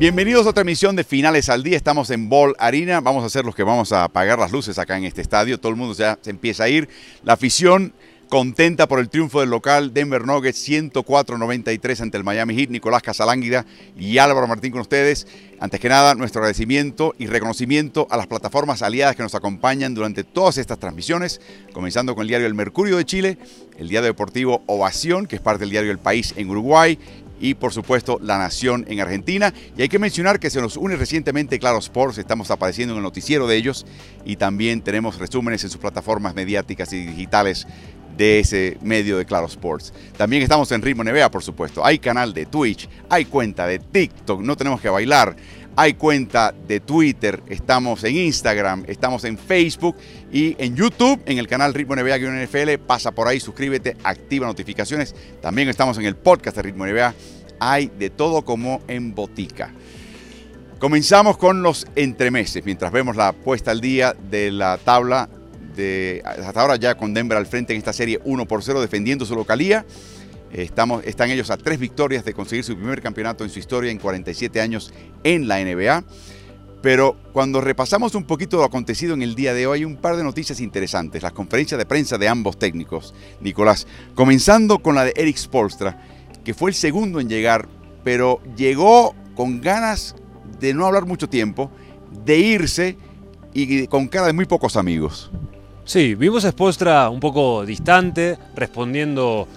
Bienvenidos a otra emisión de Finales al Día. Estamos en Ball Arena. Vamos a ser los que vamos a apagar las luces acá en este estadio. Todo el mundo ya se empieza a ir. La afición contenta por el triunfo del local Denver Nuggets 104-93 ante el Miami Heat. Nicolás Casalánguida y Álvaro Martín con ustedes. Antes que nada, nuestro agradecimiento y reconocimiento a las plataformas aliadas que nos acompañan durante todas estas transmisiones, comenzando con el diario El Mercurio de Chile, el diario deportivo Ovación, que es parte del diario El País en Uruguay, y por supuesto La Nación en Argentina. Y hay que mencionar que se nos une recientemente Claro Sports, estamos apareciendo en el noticiero de ellos y también tenemos resúmenes en sus plataformas mediáticas y digitales de ese medio de Claro Sports. También estamos en Ritmo NBA, por supuesto. Hay canal de Twitch, hay cuenta de TikTok, no tenemos que bailar. Hay cuenta de Twitter, estamos en Instagram, estamos en Facebook y en YouTube, en el canal Ritmo NBA-NFL. Pasa por ahí, suscríbete, activa notificaciones. También estamos en el podcast de Ritmo NBA. Hay de todo como en botica. Comenzamos con los entremeses, mientras vemos la puesta al día de la tabla de hasta ahora ya con Denver al frente en esta serie 1 por 0 defendiendo su localía. Estamos, están ellos a tres victorias de conseguir su primer campeonato en su historia en 47 años en la NBA. Pero cuando repasamos un poquito lo acontecido en el día de hoy, hay un par de noticias interesantes. Las conferencias de prensa de ambos técnicos, Nicolás. Comenzando con la de Eric Spolstra, que fue el segundo en llegar, pero llegó con ganas de no hablar mucho tiempo, de irse y con cara de muy pocos amigos. Sí, vimos a Spolstra un poco distante, respondiendo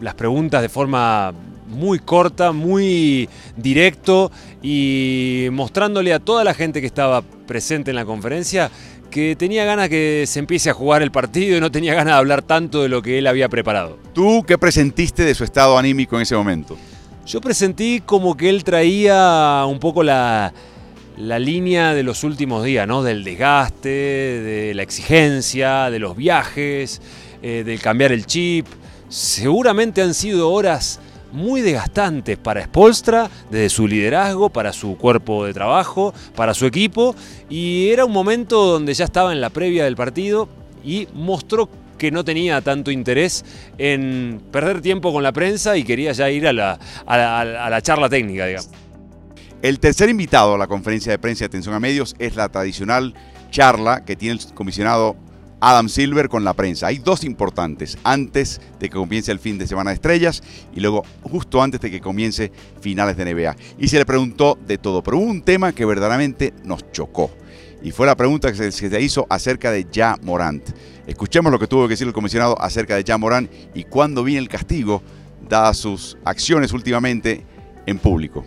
las preguntas de forma muy corta, muy directo y mostrándole a toda la gente que estaba presente en la conferencia que tenía ganas que se empiece a jugar el partido y no tenía ganas de hablar tanto de lo que él había preparado. ¿Tú qué presentiste de su estado anímico en ese momento? Yo presentí como que él traía un poco la, la línea de los últimos días, ¿no? Del desgaste, de la exigencia, de los viajes, eh, del cambiar el chip. Seguramente han sido horas muy desgastantes para Spolstra, desde su liderazgo, para su cuerpo de trabajo, para su equipo, y era un momento donde ya estaba en la previa del partido y mostró que no tenía tanto interés en perder tiempo con la prensa y quería ya ir a la, a la charla técnica, digamos. El tercer invitado a la conferencia de prensa de atención a medios es la tradicional charla que tiene el comisionado Adam Silver con la prensa. Hay dos importantes, antes de que comience el fin de semana de estrellas y luego justo antes de que comience finales de NBA. Y se le preguntó de todo, pero hubo un tema que verdaderamente nos chocó. Y fue la pregunta que se, hizo acerca de Ja Morant. Escuchemos lo que tuvo que decir el comisionado acerca de Ja Morant y cuándo viene el castigo, dadas sus acciones últimamente en público.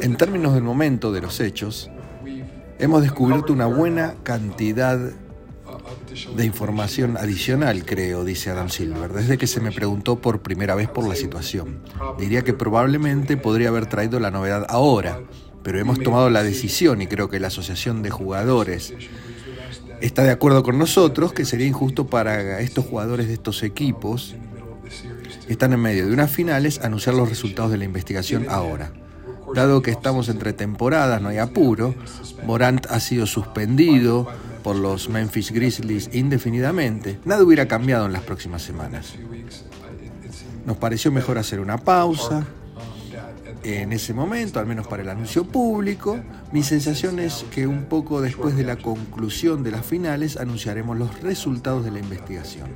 En términos del momento de los hechos, hemos descubierto una buena cantidad de información adicional, creo, dice Adam Silver, desde que se me preguntó por primera vez por la situación. Diría que probablemente podría haber traído la novedad ahora, pero hemos tomado la decisión y creo que la Asociación de Jugadores está de acuerdo con nosotros que sería injusto para estos jugadores de estos equipos que están en medio de unas finales anunciar los resultados de la investigación ahora. Dado que estamos entre temporadas, no hay apuro, Morant ha sido suspendido por los Memphis Grizzlies indefinidamente, nada hubiera cambiado en las próximas semanas. Nos pareció mejor hacer una pausa. En ese momento, al menos para el anuncio público, mi sensación es que un poco después de la conclusión de las finales anunciaremos los resultados de la investigación.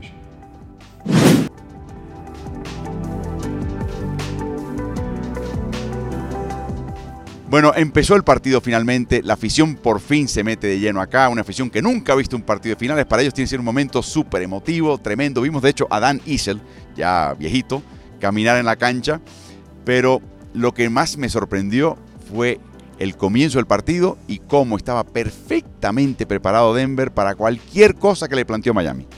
Bueno, empezó el partido finalmente, la afición por fin se mete de lleno acá, una afición que nunca ha visto un partido de finales, para ellos tiene que ser un momento súper emotivo, tremendo. Vimos de hecho a Dan Isel, ya viejito, caminar en la cancha, pero lo que más me sorprendió fue el comienzo del partido y cómo estaba perfectamente preparado Denver para cualquier cosa que le planteó Miami.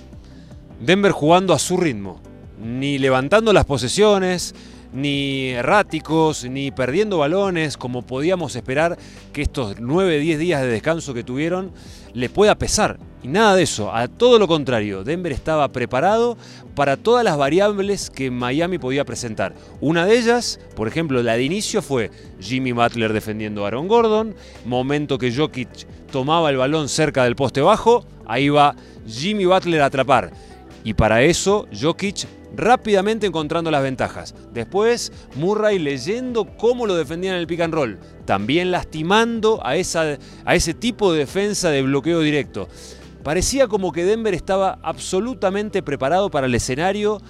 Denver jugando a su ritmo, ni levantando las posesiones, ni erráticos, ni perdiendo balones, como podíamos esperar que estos 9-10 días de descanso que tuvieron le pueda pesar. Y nada de eso, a todo lo contrario, Denver estaba preparado para todas las variables que Miami podía presentar. Una de ellas, por ejemplo, la de inicio fue Jimmy Butler defendiendo a Aaron Gordon, momento que Jokic tomaba el balón cerca del poste bajo, ahí va Jimmy Butler a atrapar Y para eso, Jokic rápidamente encontrando las ventajas. Después, Murray leyendo cómo lo defendían en el pick and roll. También lastimando a, esa, a ese tipo de defensa de bloqueo directo. Parecía como que Denver estaba absolutamente preparado para el escenario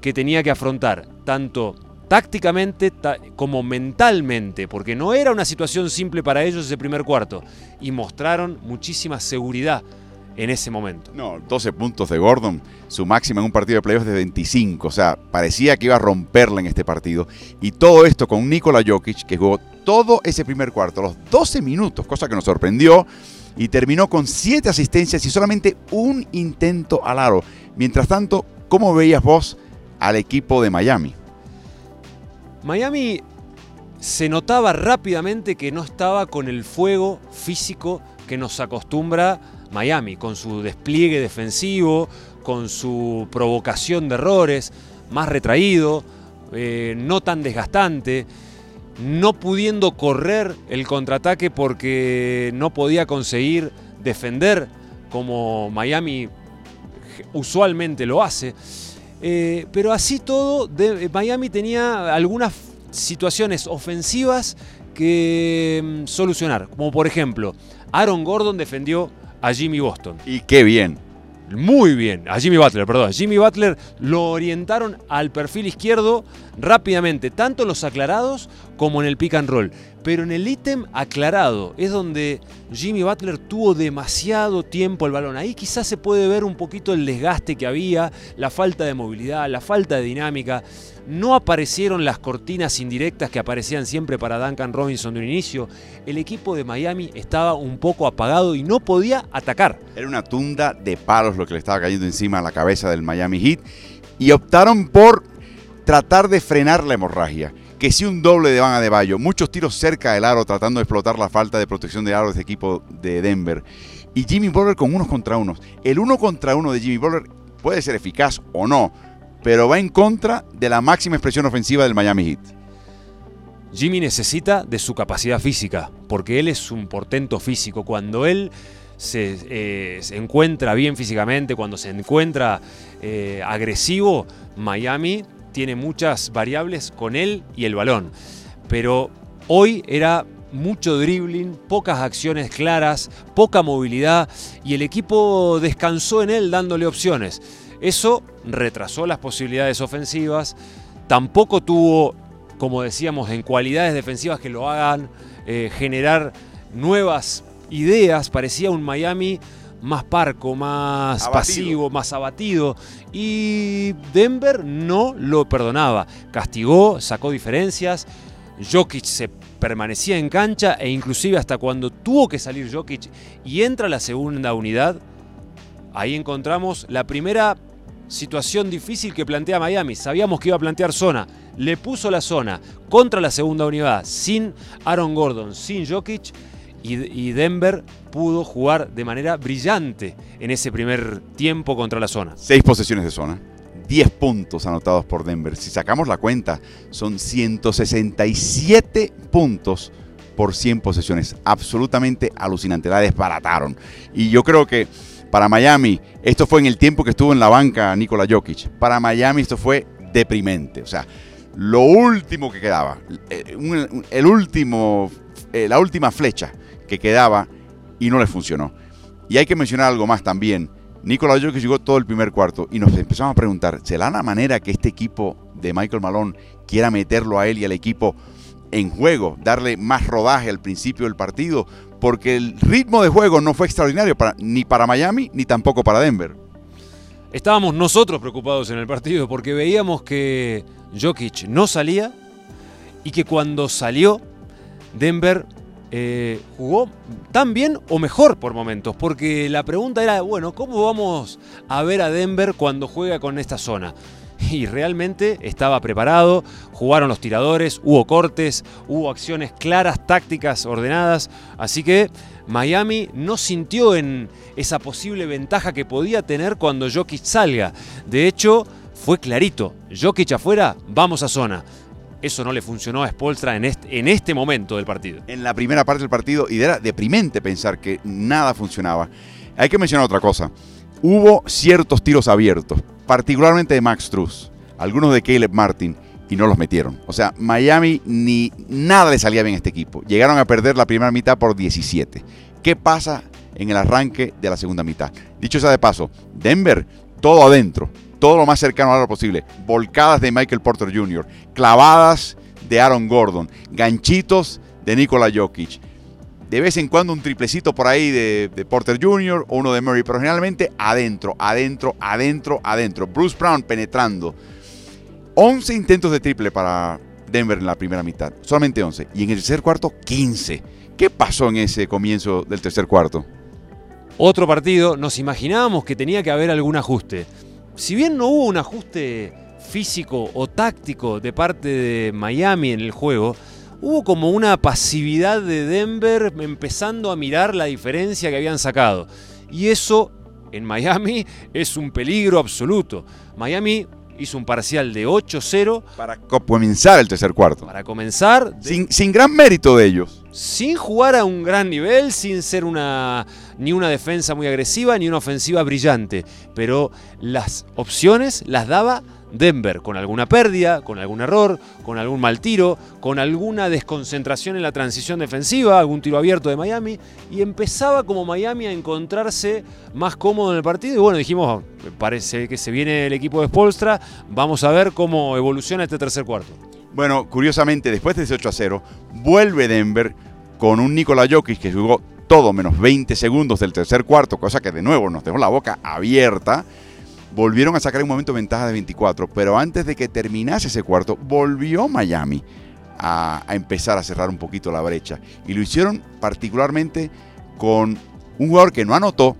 que tenía que afrontar, tanto tácticamente como mentalmente, porque no era una situación simple para ellos ese primer cuarto, y mostraron muchísima seguridad en ese momento. No, 12 puntos de Gordon, su máxima en un partido de playoffs de 25, o sea, parecía que iba a romperla en este partido. Y todo esto con Nikola Jokic, que jugó todo ese primer cuarto, los 12 minutos, cosa que nos sorprendió, y terminó con 7 asistencias y solamente un intento al aro. Mientras tanto, ¿cómo veías vos al equipo de Miami? Miami se notaba rápidamente que no estaba con el fuego físico que nos acostumbra Miami, con su despliegue defensivo, con su provocación de errores, más retraído, eh, no tan desgastante, no pudiendo correr el contraataque porque no podía conseguir defender como Miami usualmente lo hace. Eh, pero así todo, Miami tenía algunas situaciones ofensivas que mm, solucionar. Como por ejemplo, Aaron Gordon defendió a Jimmy Boston. Y qué bien. Muy bien, a Jimmy Butler, perdón. Jimmy Butler lo orientaron al perfil izquierdo rápidamente, tanto en los aclarados como en el pick and roll. Pero en el ítem aclarado es donde Jimmy Butler tuvo demasiado tiempo el balón. Ahí quizás se puede ver un poquito el desgaste que había, la falta de movilidad, la falta de dinámica. No aparecieron las cortinas indirectas que aparecían siempre para Duncan Robinson de un inicio. El equipo de Miami estaba un poco apagado y no podía atacar. Era una tunda de palos lo que le estaba cayendo encima a la cabeza del Miami Heat. Y optaron por tratar de frenar la hemorragia. Que si un doble de Van Bayo, muchos tiros cerca del aro tratando de explotar la falta de protección de aro de este equipo de Denver. Y Jimmy Butler con unos contra unos. El uno contra uno de Jimmy Butler puede ser eficaz o no, pero va en contra de la máxima expresión ofensiva del Miami Heat. Jimmy necesita de su capacidad física, porque él es un portento físico. Cuando él se, eh, encuentra bien físicamente, cuando se encuentra eh, agresivo, Miami tiene muchas variables con él y el balón. Pero hoy era mucho dribbling, pocas acciones claras, poca movilidad y el equipo descansó en él dándole opciones. Eso retrasó las posibilidades ofensivas, tampoco tuvo, como decíamos, en cualidades defensivas que lo hagan eh, generar nuevas ideas, parecía un Miami más parco, más pasivo, más abatido. Y Denver no lo perdonaba. Castigó, sacó diferencias. Jokic se permanecía en cancha e inclusive hasta cuando tuvo que salir Jokic y entra la segunda unidad, ahí encontramos la primera situación difícil que plantea Miami. Sabíamos que iba a plantear zona. Le puso la zona contra la segunda unidad, sin Aaron Gordon, sin Jokic. Y, Denver pudo jugar de manera brillante en ese primer tiempo contra la zona. Seis posesiones de zona. 10 puntos anotados por Denver. Si sacamos la cuenta, son 167 puntos por 100 posesiones. Absolutamente alucinante. La desbarataron. Y yo creo que para Miami, esto fue en el tiempo que estuvo en la banca Nikola Jokic. Para Miami esto fue deprimente. O sea, lo último que quedaba, eh, el último, eh, la última flecha que quedaba y no le funcionó. Y hay que mencionar algo más también. Nikola Jokic llegó todo el primer cuarto y nos empezamos a preguntar, ¿será la manera que este equipo de Michael Malone quiera meterlo a él y al equipo en juego, darle más rodaje al principio del partido? porque el ritmo de juego no fue extraordinario ni para Miami ni tampoco para Denver. Estábamos nosotros preocupados en el partido porque veíamos que Jokic no salía y que cuando salió Denver eh, jugó tan bien o mejor por momentos, porque la pregunta era, bueno, ¿cómo vamos a ver a Denver cuando juega con esta zona? y realmente estaba preparado, jugaron los tiradores, hubo cortes, hubo acciones claras, tácticas ordenadas, así que Miami no sintió en esa posible ventaja que podía tener cuando Jokic salga. De hecho, fue clarito, Jokic afuera, vamos a zona. Eso no le funcionó a Spolstra en este, en este momento del partido. En la primera parte del partido, y era deprimente pensar que nada funcionaba. Hay que mencionar otra cosa. Hubo ciertos tiros abiertos, particularmente de Max Truss, algunos de Caleb Martin, y no los metieron. O sea, Miami ni nada le salía bien a este equipo. Llegaron a perder la primera mitad por 17. ¿Qué pasa en el arranque de la segunda mitad? Dicho sea de paso, Denver, todo adentro, todo lo más cercano a lo posible. Volcadas de Michael Porter Jr., clavadas de Aaron Gordon, ganchitos de Nikola Jokic. De vez en cuando un triplecito por ahí de, Porter Jr. o uno de Murray, pero generalmente adentro, adentro, adentro, adentro. Bruce Brown penetrando. 11 intentos de triple para Denver en la primera mitad, solamente 11. Y en el tercer cuarto, 15. ¿Qué pasó en ese comienzo del tercer cuarto? Otro partido, nos imaginábamos que tenía que haber algún ajuste si bien no hubo un ajuste físico o táctico de parte de Miami en el juego, hubo como una pasividad de Denver empezando a mirar la diferencia que habían sacado. Y eso en Miami es un peligro absoluto. Miami hizo un parcial de 8-0. Para comenzar el tercer cuarto. Para comenzar. Sin, sin, gran mérito de ellos. Sin jugar a un gran nivel, sin ser una, ni una defensa muy agresiva, ni una ofensiva brillante. Pero las opciones las daba Denver, con alguna pérdida, con algún error, con algún mal tiro, con alguna desconcentración en la transición defensiva, algún tiro abierto de Miami, y empezaba como Miami a encontrarse más cómodo en el partido. Y bueno, dijimos, parece que se viene el equipo de Spolstra, vamos a ver cómo evoluciona este tercer cuarto. Bueno, curiosamente, después de ese 8 a 0, vuelve Denver con un Nikola Jokic que jugó todo menos 20 segundos del tercer cuarto, cosa que de nuevo nos dejó la boca abierta volvieron a sacar un momento ventaja de 24, pero antes de que terminase ese cuarto, volvió Miami a, empezar a cerrar un poquito la brecha. Y lo hicieron particularmente con un jugador que no anotó,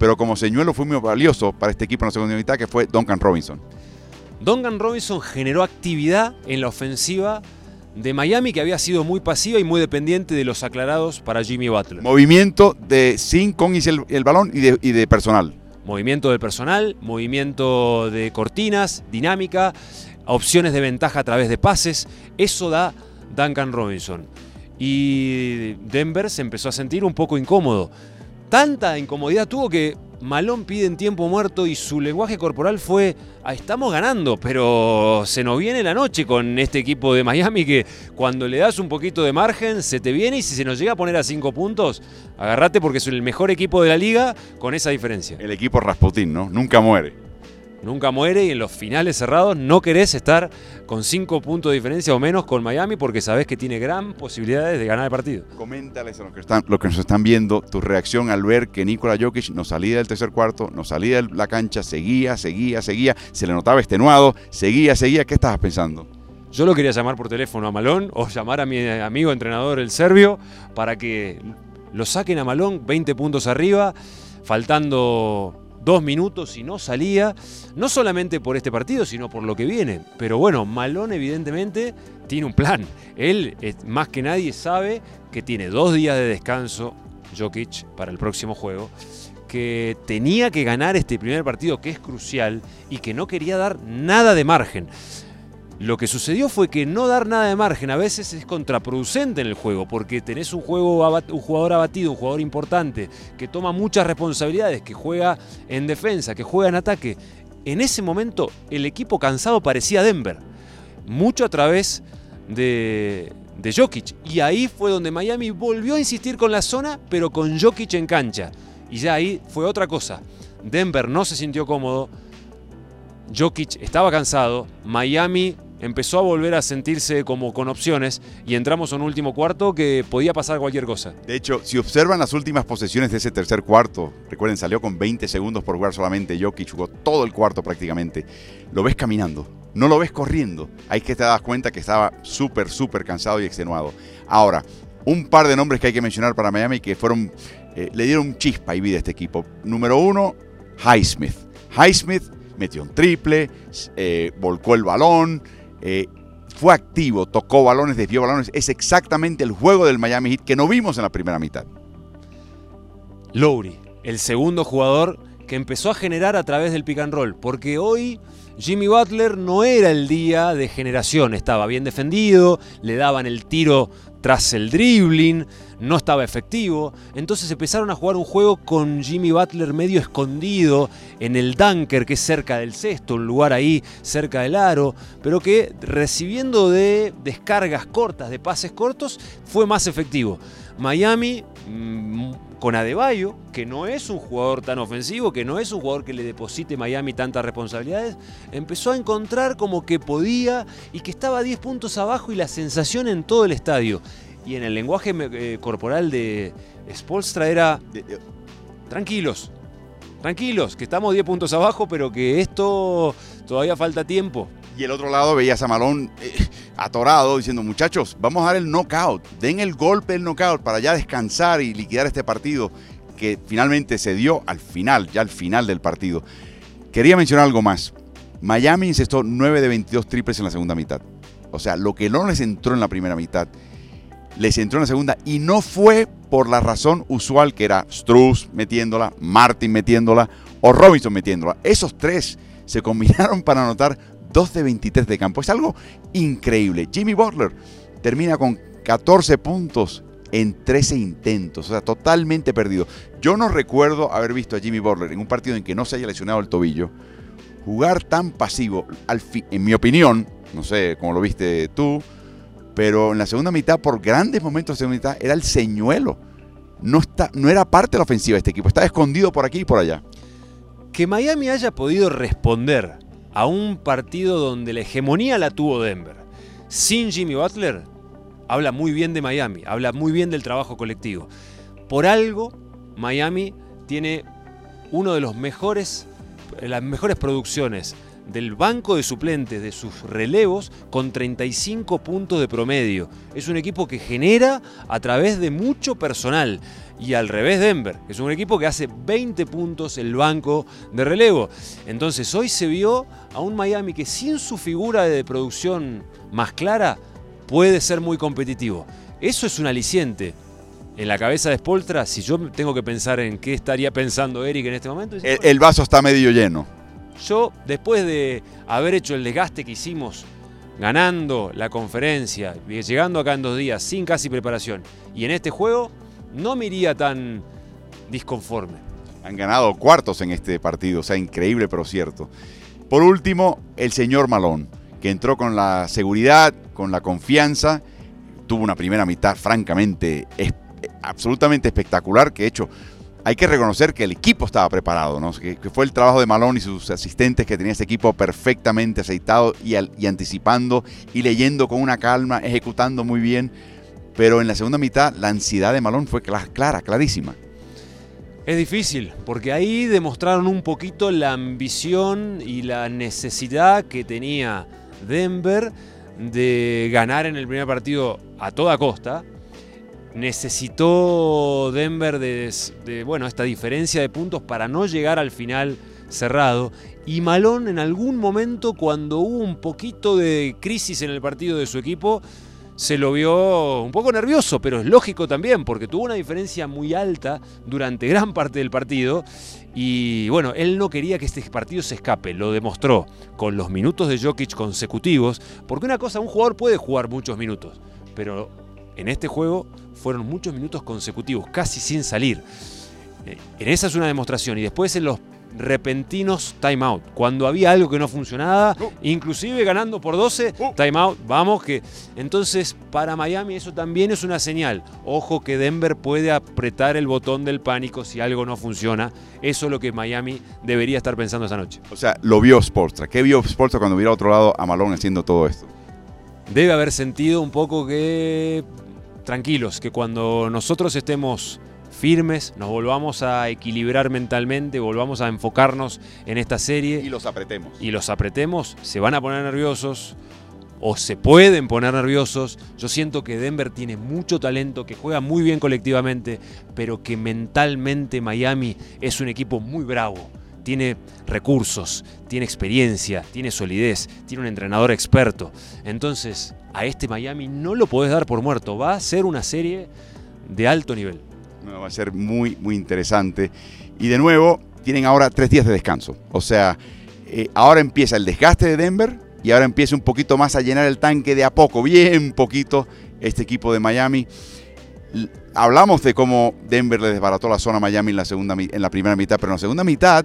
pero como señuelo fue muy valioso para este equipo en la segunda mitad, que fue Duncan Robinson. Duncan Robinson generó actividad en la ofensiva de Miami que había sido muy pasiva y muy dependiente de los aclarados para Jimmy Butler. Movimiento de sin con el, el balón y de, y de personal. Movimiento del personal, movimiento de cortinas, dinámica, opciones de ventaja a través de pases. Eso da Duncan Robinson. Y Denver se empezó a sentir un poco incómodo. Tanta incomodidad tuvo que Malón pide en tiempo muerto y su lenguaje corporal fue, ah, estamos ganando, pero se nos viene la noche con este equipo de Miami que cuando le das un poquito de margen se te viene y si se nos llega a poner a cinco puntos, agarrate porque es el mejor equipo de la liga con esa diferencia. El equipo Rasputín, ¿no? Nunca muere nunca muere y en los finales cerrados no querés estar con cinco puntos de diferencia o menos con Miami porque sabés que tiene gran posibilidades de ganar el partido. Coméntales a los que, están, los que nos están viendo tu reacción al ver que Nikola Jokic no salía del tercer cuarto, no salía de la cancha, seguía, seguía, seguía, se le notaba extenuado, seguía, seguía. ¿Qué estabas pensando? Yo lo quería llamar por teléfono a Malón o llamar a mi amigo entrenador, el serbio, para que lo saquen a Malón 20 puntos arriba, faltando dos minutos y no salía, no solamente por este partido, sino por lo que viene. Pero bueno, Malón evidentemente tiene un plan. Él, más que nadie, sabe que tiene dos días de descanso, Jokic, para el próximo juego, que tenía que ganar este primer partido que es crucial y que no quería dar nada de margen. Lo que sucedió fue que no dar nada de margen a veces es contraproducente en el juego, porque tenés un, juego, un jugador abatido, un jugador importante, que toma muchas responsabilidades, que juega en defensa, que juega en ataque. En ese momento el equipo cansado parecía Denver, mucho a través de, de Jokic. Y ahí fue donde Miami volvió a insistir con la zona, pero con Jokic en cancha. Y ya ahí fue otra cosa. Denver no se sintió cómodo, Jokic estaba cansado, Miami empezó a volver a sentirse como con opciones y entramos en un último cuarto que podía pasar cualquier cosa. De hecho, si observan las últimas posesiones de ese tercer cuarto, recuerden, salió con 20 segundos por jugar solamente Jokic, jugó todo el cuarto prácticamente. Lo ves caminando, no lo ves corriendo. Ahí que te das cuenta que estaba súper, súper cansado y extenuado. Ahora, un par de nombres que hay que mencionar para Miami que fueron, eh, le dieron chispa y vida a este equipo. Número uno, Highsmith. Highsmith metió un triple, eh, volcó el balón, eh, fue activo, tocó balones, desvió balones. Es exactamente el juego del Miami Heat que no vimos en la primera mitad. Lowry, el segundo jugador que empezó a generar a través del pick and roll, porque hoy Jimmy Butler no era el día de generación, estaba bien defendido, le daban el tiro tras el dribbling, no estaba efectivo. Entonces empezaron a jugar un juego con Jimmy Butler medio escondido en el dunker, que es cerca del cesto, un lugar ahí cerca del aro, pero que recibiendo de descargas cortas, de pases cortos, fue más efectivo. Miami mm, con Adebayo, que no es un jugador tan ofensivo, que no es un jugador que le deposite Miami tantas responsabilidades, empezó a encontrar como que podía y que estaba 10 puntos abajo y la sensación en todo el estadio y en el lenguaje eh, corporal de Spolstra era tranquilos, tranquilos, que estamos 10 puntos abajo, pero que esto todavía falta tiempo. Y el otro lado veías a Malón eh, atorado diciendo, muchachos, vamos a dar el knockout, den el golpe del knockout para ya descansar y liquidar este partido que finalmente se dio al final, ya al final del partido. Quería mencionar algo más. Miami incestó 9 de 22 triples en la segunda mitad. O sea, lo que no les entró en la primera mitad les entró en la segunda y no fue por la razón usual que era Struz metiéndola, Martin metiéndola o Robinson metiéndola. Esos tres se combinaron para anotar 2 de 23 de campo. Es algo increíble. Jimmy Butler termina con 14 puntos en 13 intentos, o sea, totalmente perdido. Yo no recuerdo haber visto a Jimmy Butler en un partido en que no se haya lesionado el tobillo jugar tan pasivo, al en mi opinión, no sé cómo lo viste tú, pero en la segunda mitad, por grandes momentos de segunda mitad, era el señuelo. No, está, no era parte de la ofensiva este equipo, estaba escondido por aquí y por allá. Que Miami haya podido responder a un partido donde la hegemonía la tuvo Denver sin Jimmy Butler, habla muy bien de Miami, habla muy bien del trabajo colectivo. Por algo, Miami tiene uno de los mejores, las mejores producciones del banco de suplentes de sus relevos con 35 puntos de promedio. Es un equipo que genera a través de mucho personal. Y al revés Denver, es un equipo que hace 20 puntos el banco de relevo. Entonces hoy se vio a un Miami que sin su figura de producción más clara puede ser muy competitivo. Eso es un aliciente en la cabeza de Spoltra, si yo tengo que pensar en qué estaría pensando Eric en este momento. el vaso está medio lleno. Yo, después de haber hecho el desgaste que hicimos, ganando la conferencia, llegando acá en dos días sin casi preparación, y en este juego, no me iría tan disconforme. Han ganado cuartos en este partido, o sea, increíble pero cierto. Por último, el señor Malón, que entró con la seguridad, con la confianza, tuvo una primera mitad francamente absolutamente espectacular, que hecho hay que reconocer que el equipo estaba preparado, ¿no? que, fue el trabajo de Malone y sus asistentes que tenía ese equipo perfectamente aceitado y, anticipando y leyendo con una calma, ejecutando muy bien. Pero en la segunda mitad la ansiedad de Malone fue clara, clarísima. Es difícil, porque ahí demostraron un poquito la ambición y la necesidad que tenía Denver de ganar en el primer partido a toda costa necesitó Denver de, bueno, esta diferencia de puntos para no llegar al final cerrado. Y Malón en algún momento, cuando hubo un poquito de crisis en el partido de su equipo, se lo vio un poco nervioso, pero es lógico también, porque tuvo una diferencia muy alta durante gran parte del partido. Y bueno, él no quería que este partido se escape, lo demostró con los minutos de Jokic consecutivos, porque una cosa, un jugador puede jugar muchos minutos, pero en este juego fueron muchos minutos consecutivos, casi sin salir. Eh, en esa es una demostración. Y después en los repentinos timeout. Cuando había algo que no funcionaba, uh. inclusive ganando por 12, uh. timeout, vamos que... Entonces, para Miami eso también es una señal. Ojo que Denver puede apretar el botón del pánico si algo no funciona. Eso es lo que Miami debería estar pensando esa noche. O sea, lo vio Sportstra. ¿Qué vio Sportstra cuando viera a otro lado a Malone haciendo todo esto? Debe haber sentido un poco que tranquilos, que cuando nosotros estemos firmes, nos volvamos a equilibrar mentalmente, volvamos a enfocarnos en esta serie. Y los apretemos. Y los apretemos, se van a poner nerviosos o se pueden poner nerviosos. Yo siento que Denver tiene mucho talento, que juega muy bien colectivamente, pero que mentalmente Miami es un equipo muy bravo tiene recursos, tiene experiencia, tiene solidez, tiene un entrenador experto. Entonces, a este Miami no lo podés dar por muerto. Va a ser una serie de alto nivel. va a ser muy, muy interesante. Y de nuevo, tienen ahora tres días de descanso. O sea, eh, ahora empieza el desgaste de Denver y ahora empieza un poquito más a llenar el tanque de a poco, bien poquito, este equipo de Miami. Hablamos de cómo Denver le desbarató la zona a Miami en la, segunda, en la primera mitad, pero en la segunda mitad,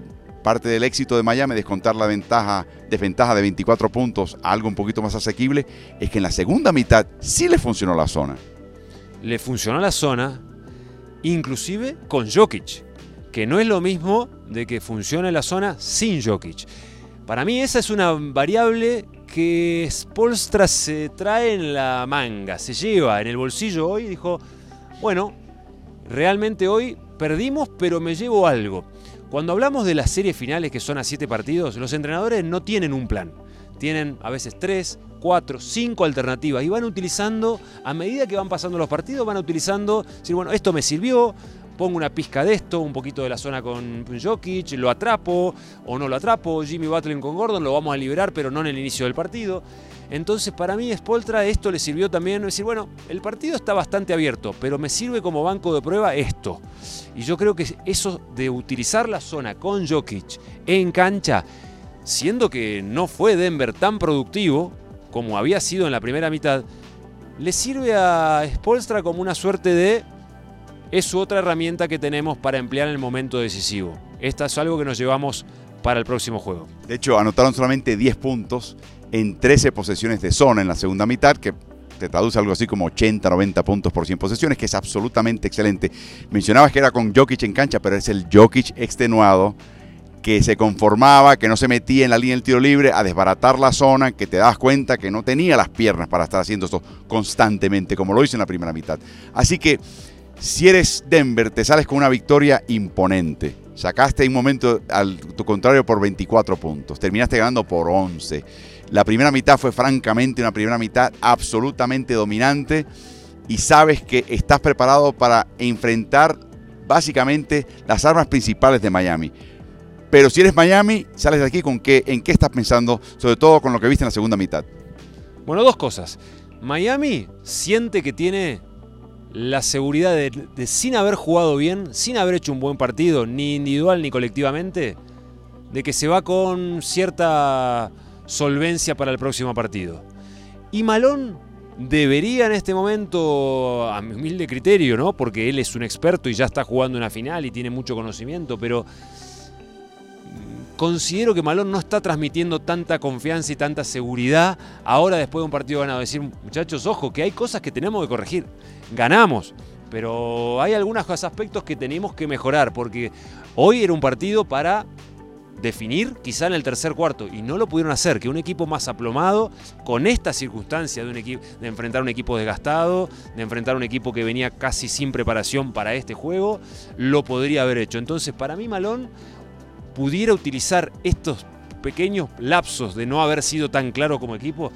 parte del éxito de Miami, descontar la ventaja, desventaja de 24 puntos a algo un poquito más asequible, es que en la segunda mitad sí le funcionó la zona. Le funcionó la zona, inclusive con Jokic, que no es lo mismo de que funcione la zona sin Jokic. Para mí esa es una variable que Spolstra se trae en la manga, se lleva en el bolsillo hoy y dijo, bueno, realmente hoy perdimos, pero me llevo algo. Cuando hablamos de las series finales que son a siete partidos, los entrenadores no tienen un plan. Tienen a veces tres, cuatro, cinco alternativas y van utilizando, a medida que van pasando los partidos, van utilizando, decir, bueno, esto me sirvió, pongo una pizca de esto, un poquito de la zona con Jokic, lo atrapo o no lo atrapo, Jimmy Butler con Gordon, lo vamos a liberar, pero no en el inicio del partido. Entonces, para mí, Spoltra, esto le sirvió también decir, bueno, el partido está bastante abierto, pero me sirve como banco de prueba esto. Y yo creo que eso de utilizar la zona con Jokic en cancha, siendo que no fue Denver tan productivo como había sido en la primera mitad, le sirve a Spolstra como una suerte de es otra herramienta que tenemos para emplear en el momento decisivo. Esta es algo que nos llevamos para el próximo juego. De hecho, anotaron solamente 10 puntos en 13 posesiones de zona en la segunda mitad, que te traduce algo así como 80, 90 puntos por 100 posesiones, que es absolutamente excelente. Mencionabas que era con Jokic en cancha, pero es el Jokic extenuado que se conformaba, que no se metía en la línea del tiro libre a desbaratar la zona, que te das cuenta que no tenía las piernas para estar haciendo esto constantemente, como lo hizo en la primera mitad. Así que si eres Denver, te sales con una victoria imponente. Sacaste un momento al tu contrario por 24 puntos. Terminaste ganando por 11. La primera mitad fue francamente una primera mitad absolutamente dominante y sabes que estás preparado para enfrentar básicamente las armas principales de Miami. Pero si eres Miami, sales de aquí con qué, en qué estás pensando, sobre todo con lo que viste en la segunda mitad. Bueno, dos cosas. Miami siente que tiene la seguridad de, sin haber jugado bien, sin haber hecho un buen partido, ni individual ni colectivamente, de que se va con cierta solvencia para el próximo partido. Y Malón debería en este momento, a mi humilde criterio, ¿no? Porque él es un experto y ya está jugando una final y tiene mucho conocimiento, pero considero que Malón no está transmitiendo tanta confianza y tanta seguridad ahora después de un partido ganado. Decir, muchachos, ojo, que hay cosas que tenemos que corregir. Ganamos, pero hay algunos aspectos que tenemos que mejorar, porque hoy era un partido para definir quizá en el tercer cuarto y no lo pudieron hacer, que un equipo más aplomado con esta circunstancia de, un de enfrentar un equipo desgastado, de enfrentar un equipo que venía casi sin preparación para este juego, lo podría haber hecho. Entonces para mí Malón pudiera utilizar estos pequeños lapsos de no haber sido tan claro como equipo,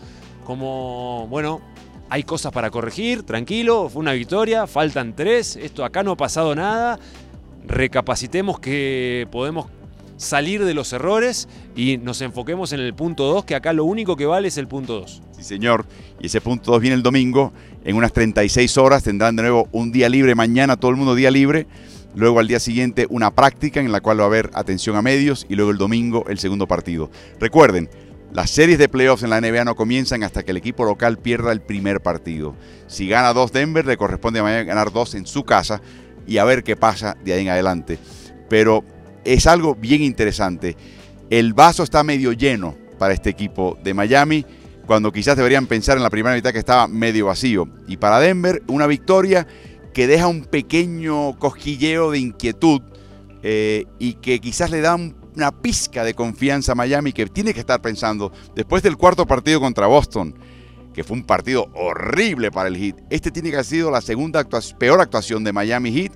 como, bueno, hay cosas para corregir, tranquilo, fue una victoria, faltan tres, esto acá no ha pasado nada, recapacitemos que podemos salir de los errores y nos enfoquemos en el punto 2, que acá lo único que vale es el punto 2. Sí, señor. Y ese punto 2 viene el domingo. En unas 36 horas tendrán de nuevo un día libre. Mañana todo el mundo día libre. Luego al día siguiente una práctica en la cual va a haber atención a medios y luego el domingo el segundo partido. Recuerden, las series de playoffs en la NBA no comienzan hasta que el equipo local pierda el primer partido. Si gana dos Denver, le corresponde a Miami ganar dos en su casa y a ver qué pasa de ahí en adelante. Pero es algo bien interesante. El vaso está medio lleno para este equipo de Miami, cuando quizás deberían pensar en la primera mitad que estaba medio vacío. Y para Denver, una victoria que deja un pequeño cosquilleo de inquietud eh, y que quizás le da una pizca de confianza a Miami que tiene que estar pensando, después del cuarto partido contra Boston, que fue un partido horrible para el Heat, este tiene que haber sido la segunda peor actuación de Miami Heat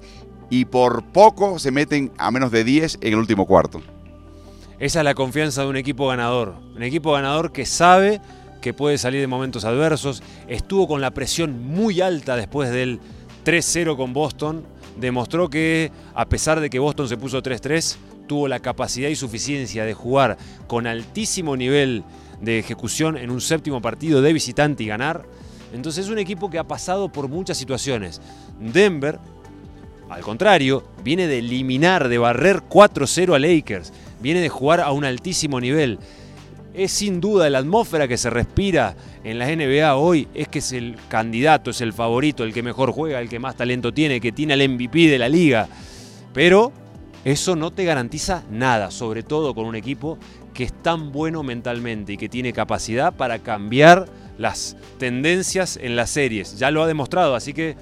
y por poco se meten a menos de 10 en el último cuarto. Esa es la confianza de un equipo ganador, un equipo ganador que sabe que puede salir de momentos adversos, estuvo con la presión muy alta después del 3-0 con Boston, demostró que a pesar de que Boston se puso 3-3, tuvo la capacidad y suficiencia de jugar con altísimo nivel de ejecución en un séptimo partido de visitante y ganar. Entonces es un equipo que ha pasado por muchas situaciones. Denver, al contrario, viene de eliminar, de barrer 4-0 a Lakers, viene de jugar a un altísimo nivel. es sin duda la atmósfera que se respira en la NBA hoy, es que es el candidato, es el favorito, el que mejor juega, el que más talento tiene, que tiene el MVP de la liga. Pero eso no te garantiza nada, sobre todo con un equipo que es tan bueno mentalmente y que tiene capacidad para cambiar las tendencias en las series. Ya lo ha demostrado, así que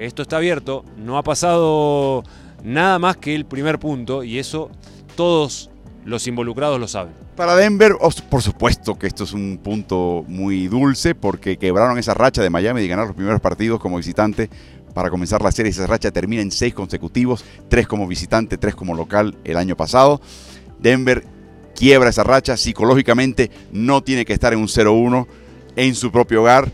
esto está abierto, no ha pasado nada más que el primer punto y eso todos los involucrados lo saben. Para Denver, por supuesto que esto es un punto muy dulce porque quebraron esa racha de Miami de ganar los primeros partidos como visitante para comenzar la serie. Esa racha termina en seis consecutivos, tres como visitante, tres como local el año pasado. Denver quiebra esa racha, psicológicamente no tiene que estar en un 0-1 en su propio hogar.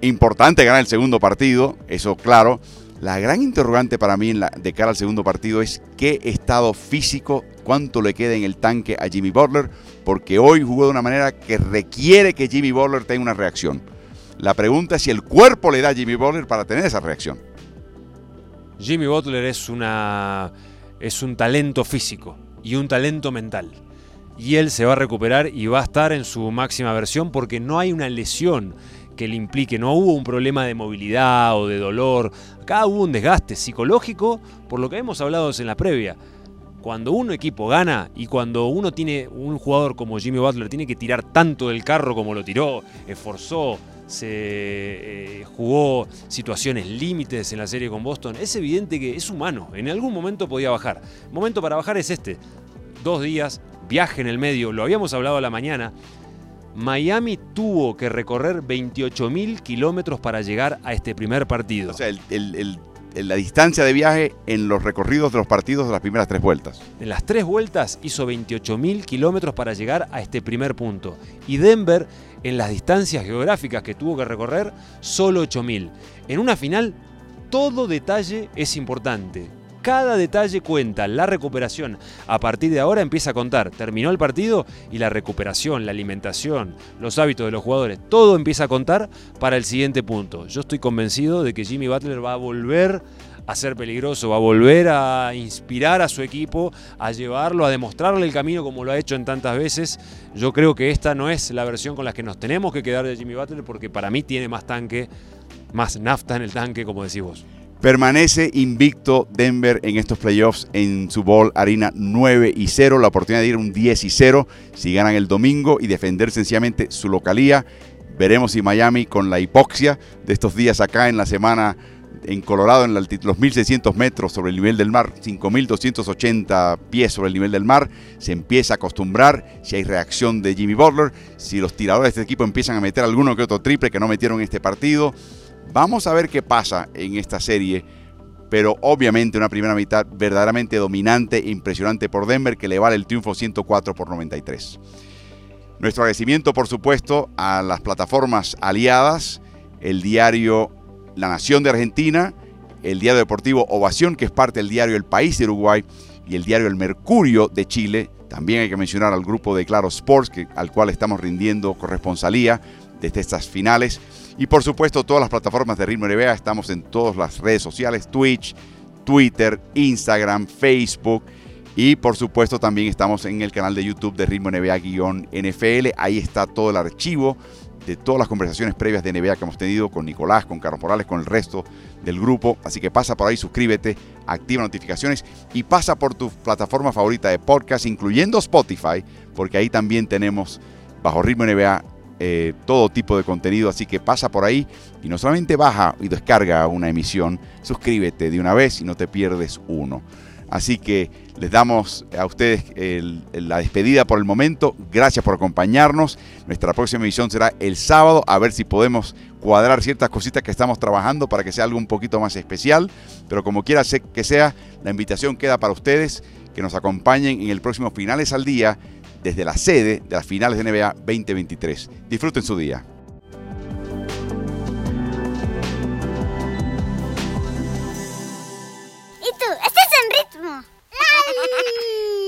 Importante ganar el segundo partido, eso claro. La gran interrogante para mí de cara al segundo partido es qué estado físico, cuánto le queda en el tanque a Jimmy Butler, porque hoy jugó de una manera que requiere que Jimmy Butler tenga una reacción. La pregunta es si el cuerpo le da a Jimmy Butler para tener esa reacción. Jimmy Butler es, una, es un talento físico y un talento mental. Y él se va a recuperar y va a estar en su máxima versión porque no hay una lesión que le implique, no hubo un problema de movilidad o de dolor, acá hubo un desgaste psicológico por lo que hemos hablado en la previa. Cuando un equipo gana y cuando uno tiene un jugador como Jimmy Butler tiene que tirar tanto del carro como lo tiró, esforzó, se eh, jugó situaciones límites en la serie con Boston, es evidente que es humano, en algún momento podía bajar. El momento para bajar es este, dos días, viaje en el medio, lo habíamos hablado a la mañana, Miami tuvo que recorrer 28.000 kilómetros para llegar a este primer partido. O sea, la distancia de viaje en los recorridos de los partidos de las primeras tres vueltas. En las tres vueltas hizo 28.000 kilómetros para llegar a este primer punto. Y Denver, en las distancias geográficas que tuvo que recorrer, solo 8.000. En una final, todo detalle es importante cada detalle cuenta, la recuperación a partir de ahora empieza a contar. Terminó el partido y la recuperación, la alimentación, los hábitos de los jugadores, todo empieza a contar para el siguiente punto. Yo estoy convencido de que Jimmy Butler va a volver a ser peligroso, va a volver a inspirar a su equipo, a llevarlo, a demostrarle el camino como lo ha hecho en tantas veces. Yo creo que esta no es la versión con la que nos tenemos que quedar de Jimmy Butler porque para mí tiene más tanque, más nafta en el tanque, como decís vos. Permanece invicto Denver en estos playoffs en su Bowl Arena 9 y 0. La oportunidad de ir un 10 y 0 si ganan el domingo y defender sencillamente su localía. Veremos si Miami, con la hipoxia de estos días acá en la semana en Colorado, en los 1600 metros sobre el nivel del mar, 5280 pies sobre el nivel del mar, se empieza a acostumbrar. Si hay reacción de Jimmy Butler, si los tiradores de este equipo empiezan a meter alguno que otro triple que no metieron en este partido Vamos a ver qué pasa en esta serie, pero obviamente una primera mitad verdaderamente dominante e impresionante por Denver que le vale el triunfo 104 por 93. Nuestro agradecimiento, por supuesto, a las plataformas aliadas, el diario La Nación de Argentina, el diario deportivo Ovación, que es parte del diario El País de Uruguay, y el diario El Mercurio de Chile. También hay que mencionar al grupo de Claro Sports, que, al cual estamos rindiendo corresponsalía desde estas finales. Y por supuesto, todas las plataformas de Ritmo NBA. Estamos en todas las redes sociales: Twitch, Twitter, Instagram, Facebook. Y por supuesto, también estamos en el canal de YouTube de Ritmo NBA-NFL. Ahí está todo el archivo de todas las conversaciones previas de NBA que hemos tenido con Nicolás, con Carlos Morales, con el resto del grupo. Así que pasa por ahí, suscríbete, activa notificaciones y pasa por tu plataforma favorita de podcast, incluyendo Spotify, porque ahí también tenemos bajo ritmo NBA eh, todo tipo de contenido, así que pasa por ahí y no solamente baja y descarga una emisión, suscríbete de una vez y no te pierdes uno. Así que les damos a ustedes la despedida por el momento. Gracias por acompañarnos. Nuestra próxima emisión será el sábado, a ver si podemos cuadrar ciertas cositas que estamos trabajando para que sea algo un poquito más especial. Pero como quiera que sea, la invitación queda para ustedes que nos acompañen en el próximo Finales al Día desde la sede de las finales de NBA 2023. Disfruten su día. ¿Y tú? ¿Estás en ritmo?